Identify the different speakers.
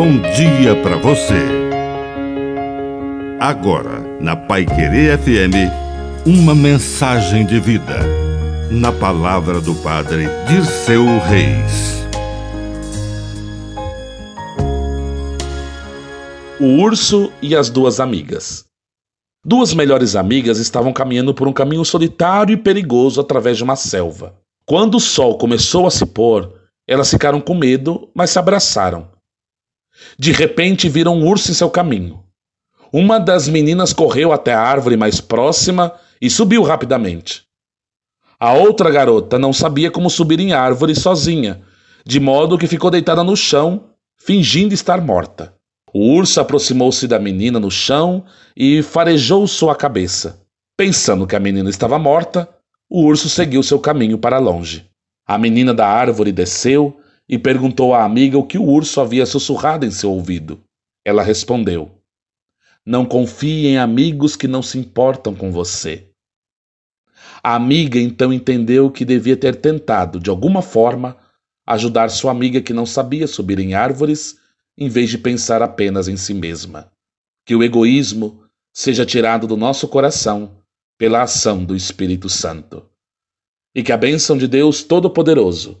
Speaker 1: bom dia para você. Agora, na Pai Querer FM, uma mensagem de vida. Na palavra do Padre de seu Reis.
Speaker 2: O urso e as duas amigas. Duas melhores amigas estavam caminhando por um caminho solitário e perigoso através de uma selva. Quando o sol começou a se pôr, elas ficaram com medo, mas se abraçaram. De repente viram um urso em seu caminho. Uma das meninas correu até a árvore mais próxima e subiu rapidamente. A outra garota não sabia como subir em árvore sozinha, de modo que ficou deitada no chão, fingindo estar morta. O urso aproximou-se da menina no chão e farejou sua cabeça. Pensando que a menina estava morta, o urso seguiu seu caminho para longe. A menina da árvore desceu e perguntou à amiga o que o urso havia sussurrado em seu ouvido. Ela respondeu: Não confie em amigos que não se importam com você. A amiga então entendeu que devia ter tentado, de alguma forma, ajudar sua amiga que não sabia subir em árvores, em vez de pensar apenas em si mesma. Que o egoísmo seja tirado do nosso coração pela ação do Espírito Santo. E que a bênção de Deus Todo-Poderoso